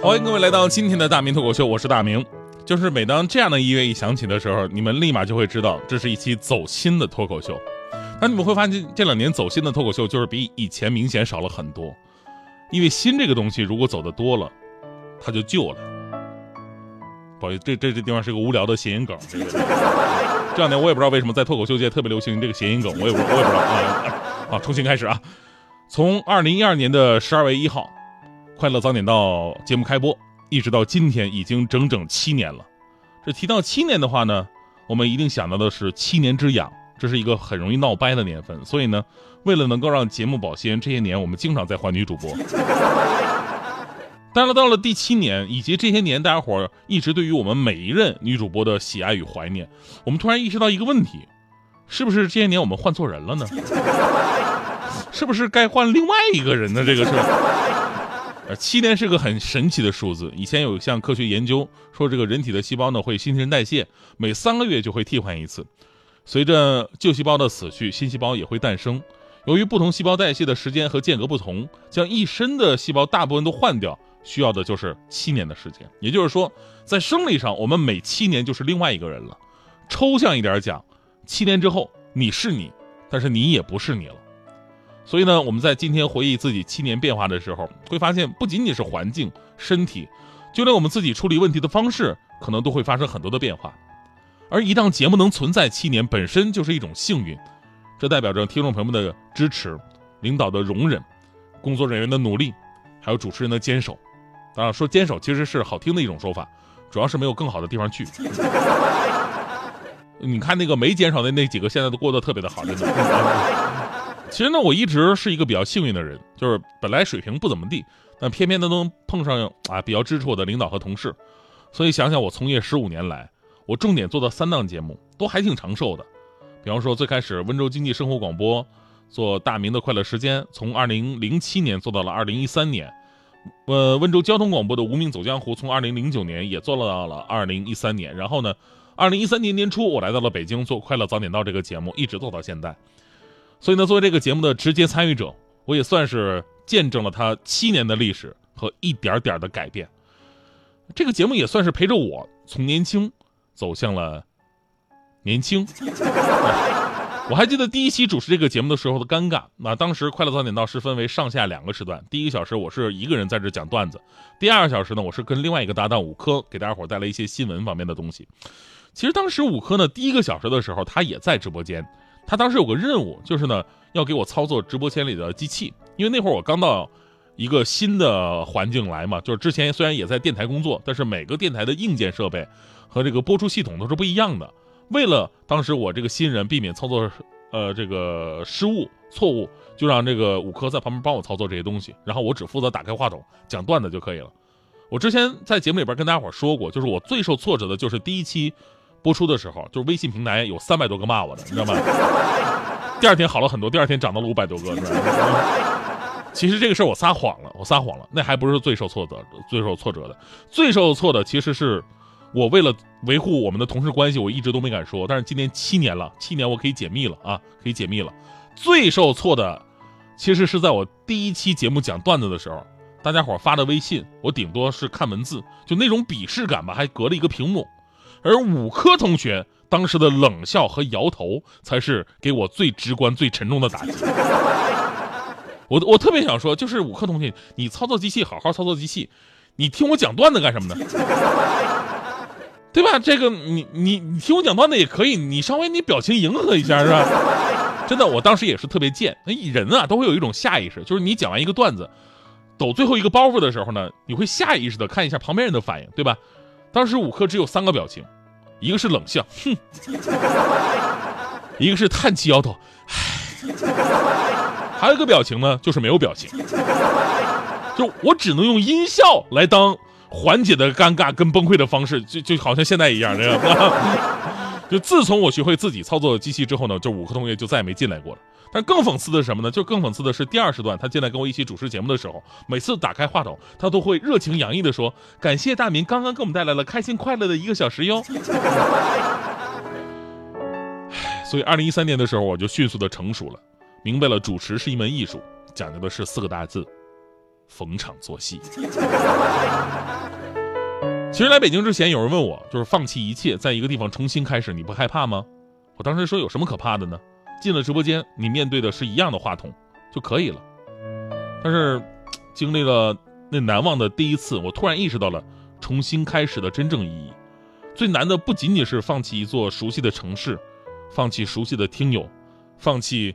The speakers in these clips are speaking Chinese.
欢迎各位来到今天的大明脱口秀，我是大明。就是每当这样的音乐一响起的时候，你们立马就会知道这是一期走心的脱口秀。那你们会发现这两年走心的脱口秀就是比以前明显少了很多，因为心这个东西如果走的多了，它就旧了。不好意思，这这这地方是个无聊的谐音梗。这个这两年我也不知道为什么在脱口秀界特别流行这个谐音梗，我也不我也不知道啊。啊，重新开始啊，从二零一二年的十二月一号。快乐早点到节目开播，一直到今天已经整整七年了。这提到七年的话呢，我们一定想到的是七年之痒，这是一个很容易闹掰的年份。所以呢，为了能够让节目保鲜，这些年我们经常在换女主播。当然，到了第七年，以及这些年大家伙儿一直对于我们每一任女主播的喜爱与怀念，我们突然意识到一个问题：是不是这些年我们换错人了呢？是不是该换另外一个人呢？这个是。呃，七年是个很神奇的数字。以前有一项科学研究说，这个人体的细胞呢会新陈代谢，每三个月就会替换一次。随着旧细胞的死去，新细胞也会诞生。由于不同细胞代谢的时间和间隔不同，将一身的细胞大部分都换掉，需要的就是七年的时间。也就是说，在生理上，我们每七年就是另外一个人了。抽象一点讲，七年之后你是你，但是你也不是你了。所以呢，我们在今天回忆自己七年变化的时候，会发现不仅仅是环境、身体，就连我们自己处理问题的方式，可能都会发生很多的变化。而一档节目能存在七年，本身就是一种幸运，这代表着听众朋友们的支持、领导的容忍、工作人员的努力，还有主持人的坚守。当然，说坚守其实是好听的一种说法，主要是没有更好的地方去。你看那个没坚守的那几个，现在都过得特别的好，真的。其实呢，我一直是一个比较幸运的人，就是本来水平不怎么地，但偏偏都能碰上啊比较支持我的领导和同事。所以想想我从业十五年来，我重点做的三档节目都还挺长寿的。比方说最开始温州经济生活广播做大明的快乐时间，从二零零七年做到了二零一三年；呃，温州交通广播的无名走江湖从二零零九年也做到了二零一三年。然后呢，二零一三年年初我来到了北京做快乐早点到这个节目，一直做到现在。所以呢，作为这个节目的直接参与者，我也算是见证了他七年的历史和一点点的改变。这个节目也算是陪着我从年轻走向了年轻。我还记得第一期主持这个节目的时候的尴尬。那当时快乐早点到是分为上下两个时段，第一个小时我是一个人在这讲段子，第二个小时呢，我是跟另外一个搭档五科给大家伙带来一些新闻方面的东西。其实当时五科呢，第一个小时的时候他也在直播间。他当时有个任务，就是呢要给我操作直播间里的机器，因为那会儿我刚到一个新的环境来嘛，就是之前虽然也在电台工作，但是每个电台的硬件设备和这个播出系统都是不一样的。为了当时我这个新人避免操作呃这个失误错误，就让这个五科在旁边帮我操作这些东西，然后我只负责打开话筒讲段子就可以了。我之前在节目里边跟大家伙说过，就是我最受挫折的就是第一期。播出的时候，就是微信平台有三百多个骂我的，你知道吗？第二天好了很多，第二天涨到了五百多个，是吧？其实这个事儿我撒谎了，我撒谎了，那还不是最受挫折、最受挫折的，最受挫的其实是我为了维护我们的同事关系，我一直都没敢说。但是今年七年了，七年我可以解密了啊，可以解密了。最受挫的，其实是在我第一期节目讲段子的时候，大家伙发的微信，我顶多是看文字，就那种鄙视感吧，还隔了一个屏幕。而五科同学当时的冷笑和摇头，才是给我最直观、最沉重的打击。我我特别想说，就是五科同学，你操作机器好好操作机器，你听我讲段子干什么呢？对吧？这个你你你听我讲段子也可以，你稍微你表情迎合一下是吧？真的，我当时也是特别贱。那人啊，都会有一种下意识，就是你讲完一个段子，抖最后一个包袱的时候呢，你会下意识的看一下旁边人的反应，对吧？当时五科只有三个表情，一个是冷笑，哼；一个是叹气摇头，唉；还有一个表情呢，就是没有表情。就我只能用音效来当缓解的尴尬跟崩溃的方式，就就好像现在一样，这个。就自从我学会自己操作机器之后呢，就五科同学就再也没进来过了。但更讽刺的是什么呢？就更讽刺的是第二时段，他进来跟我一起主持节目的时候，每次打开话筒，他都会热情洋溢的说：“感谢大明刚刚给我们带来了开心快乐的一个小时哟。”所以二零一三年的时候，我就迅速的成熟了，明白了主持是一门艺术，讲究的是四个大字：逢场作戏。其实来北京之前，有人问我，就是放弃一切，在一个地方重新开始，你不害怕吗？我当时说，有什么可怕的呢？进了直播间，你面对的是一样的话筒就可以了。但是，经历了那难忘的第一次，我突然意识到了重新开始的真正意义。最难的不仅仅是放弃一座熟悉的城市，放弃熟悉的听友，放弃。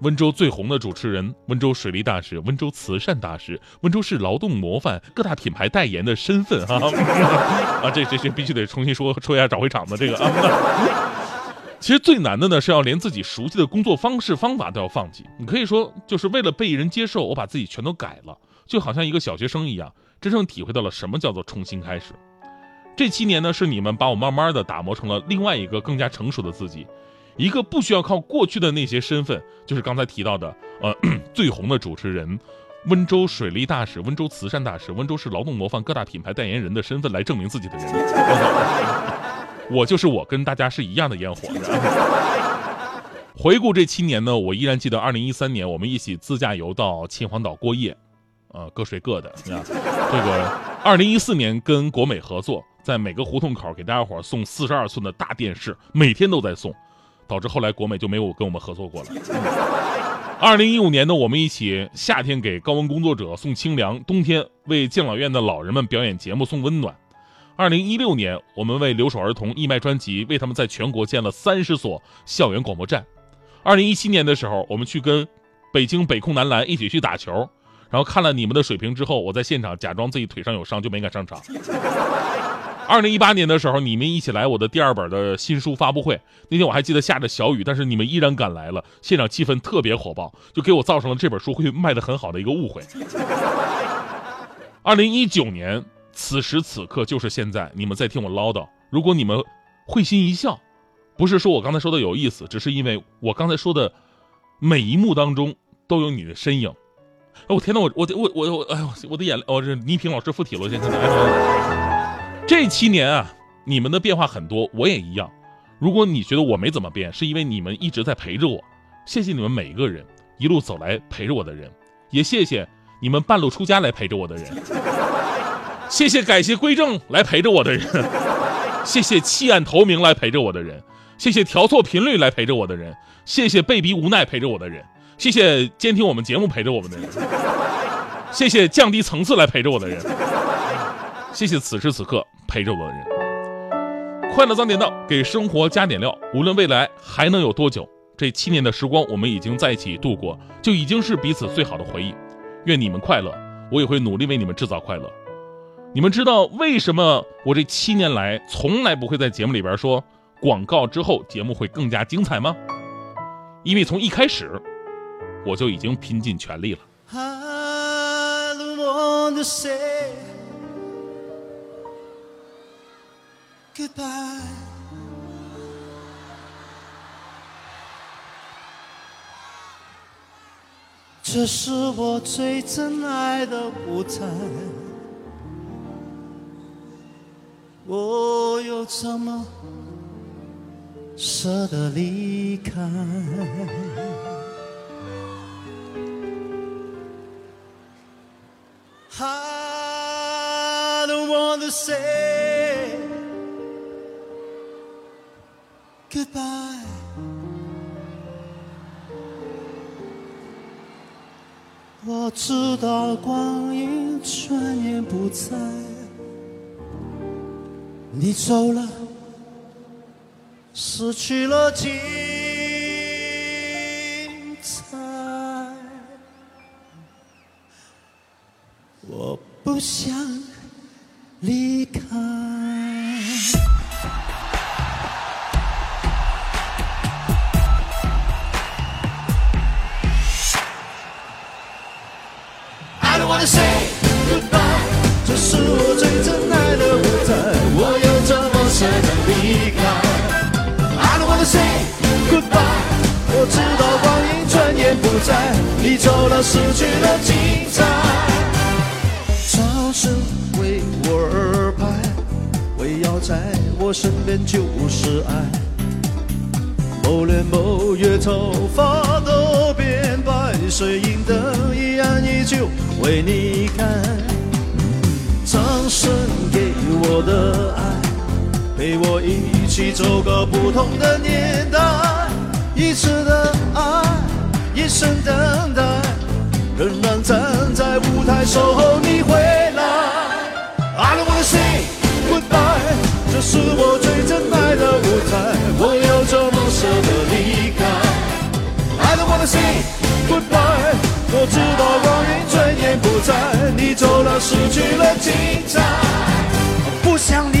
温州最红的主持人，温州水利大使，温州慈善大使，温州市劳动模范，各大品牌代言的身份啊 啊！这这这必须得重新说说一下找回场子这个啊。其实最难的呢，是要连自己熟悉的工作方式方法都要放弃。你可以说，就是为了被人接受，我把自己全都改了，就好像一个小学生一样，真正体会到了什么叫做重新开始。这七年呢，是你们把我慢慢的打磨成了另外一个更加成熟的自己。一个不需要靠过去的那些身份，就是刚才提到的，呃，最红的主持人，温州水利大使，温州慈善大使，温州市劳动模范，各大品牌代言人的身份来证明自己的人。我就是我，跟大家是一样的烟火。回顾这七年呢，我依然记得二零一三年我们一起自驾游到秦皇岛过夜，呃，各睡各的。这个二零一四年跟国美合作，在每个胡同口给大家伙送四十二寸的大电视，每天都在送。导致后来国美就没有跟我们合作过了。二零一五年呢，我们一起夏天给高温工作者送清凉，冬天为敬老院的老人们表演节目送温暖。二零一六年，我们为留守儿童义卖专辑，为他们在全国建了三十所校园广播站。二零一七年的时候，我们去跟北京北控男篮一起去打球，然后看了你们的水平之后，我在现场假装自己腿上有伤，就没敢上场。二零一八年的时候，你们一起来我的第二本的新书发布会。那天我还记得下着小雨，但是你们依然赶来了，现场气氛特别火爆，就给我造成了这本书会卖的很好的一个误会。二零一九年，此时此刻就是现在，你们在听我唠叨。如果你们会心一笑，不是说我刚才说的有意思，只是因为我刚才说的每一幕当中都有你的身影。哎，我天呐，我我我我我，哎呦，我的眼泪，我这倪萍老师附体了，现在。这七年啊，你们的变化很多，我也一样。如果你觉得我没怎么变，是因为你们一直在陪着我。谢谢你们每一个人一路走来陪着我的人，也谢谢你们半路出家来陪着我的人。谢谢改邪归正来陪着我的人，谢谢弃暗投明来陪着我的人，谢谢调错频率来陪着我的人，谢谢被逼无奈陪着我的人，谢谢监听我们节目陪着我们的人，谢谢降低层次来陪着我的人，谢谢此时此刻。陪着我的人，快乐脏点到，给生活加点料。无论未来还能有多久，这七年的时光，我们已经在一起度过，就已经是彼此最好的回忆。愿你们快乐，我也会努力为你们制造快乐。你们知道为什么我这七年来从来不会在节目里边说广告之后节目会更加精彩吗？因为从一开始我就已经拼尽全力了。Goodbye。这是我最珍爱的舞台，我又怎么舍得离开？I don't want to say。Goodbye。我知道光阴转眼不再，你走了，失去了精彩。我不想？I say goodbye，我知道光阴转眼不再，你走了，失去了精彩。掌声为我而拍，围绕在我身边就是爱。某年某月，头发都变白，水银灯一暗依旧为你开。掌声给我的爱，陪我一起走过不同的年代。一次的爱，一生等待，仍然站在舞台守候你回来。I don't wanna say goodbye，这是我最真爱的舞台，我又怎么舍得离开？I don't wanna say goodbye，我知道光阴转眼不再，你走了，失去了精彩，不想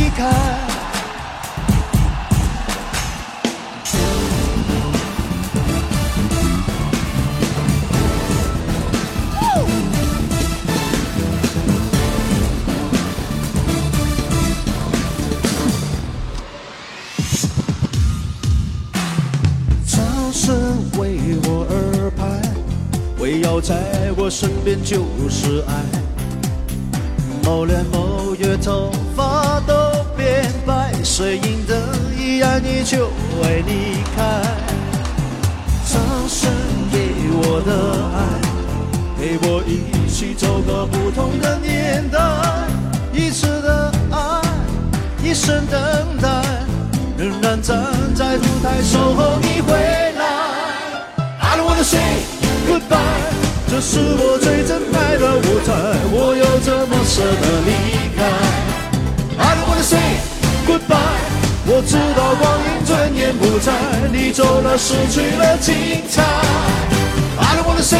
在我身边就是爱。某年某月，头发都变白，谁赢得依然依旧会离开。掌声给我的爱，陪我一起走过不同的年代。一次的爱，一生等待。仍然站在舞台守候你回来。I don't wanna say goodbye，这是我最真爱的舞台，我又怎么舍得离开？I don't wanna say goodbye，我知道光阴转眼不再，你走了，失去了精彩。I don't wanna say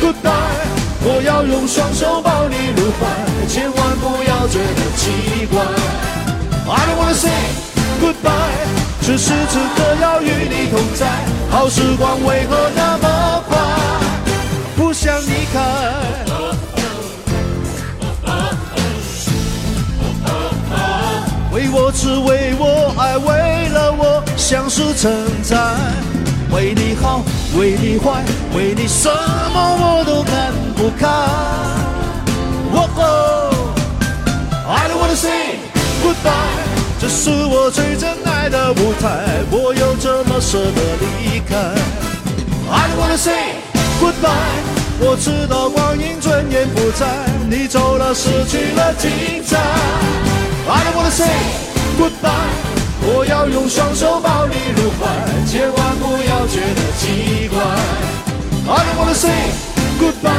goodbye，我要用双手抱你入怀，千万不要觉得奇怪。I don't wanna say goodbye，此时此刻要与你同在，好时光为何那么快？想离开。为我痴，为我爱，为了我相思成灾。为你好，为你坏，为你什么我都看不开。哦 I don't wanna say goodbye，这是我最真爱的舞台，我又怎么舍得离开？I don't wanna say goodbye，我知道光阴转眼不再，你走了，失去了精彩。I don't wanna say goodbye，我要用双手抱你入怀，千万不要觉得奇怪。I don't wanna say goodbye，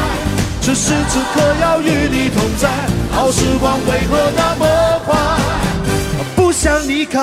此时此刻要与你同在，好时光为何那么快？不想离开。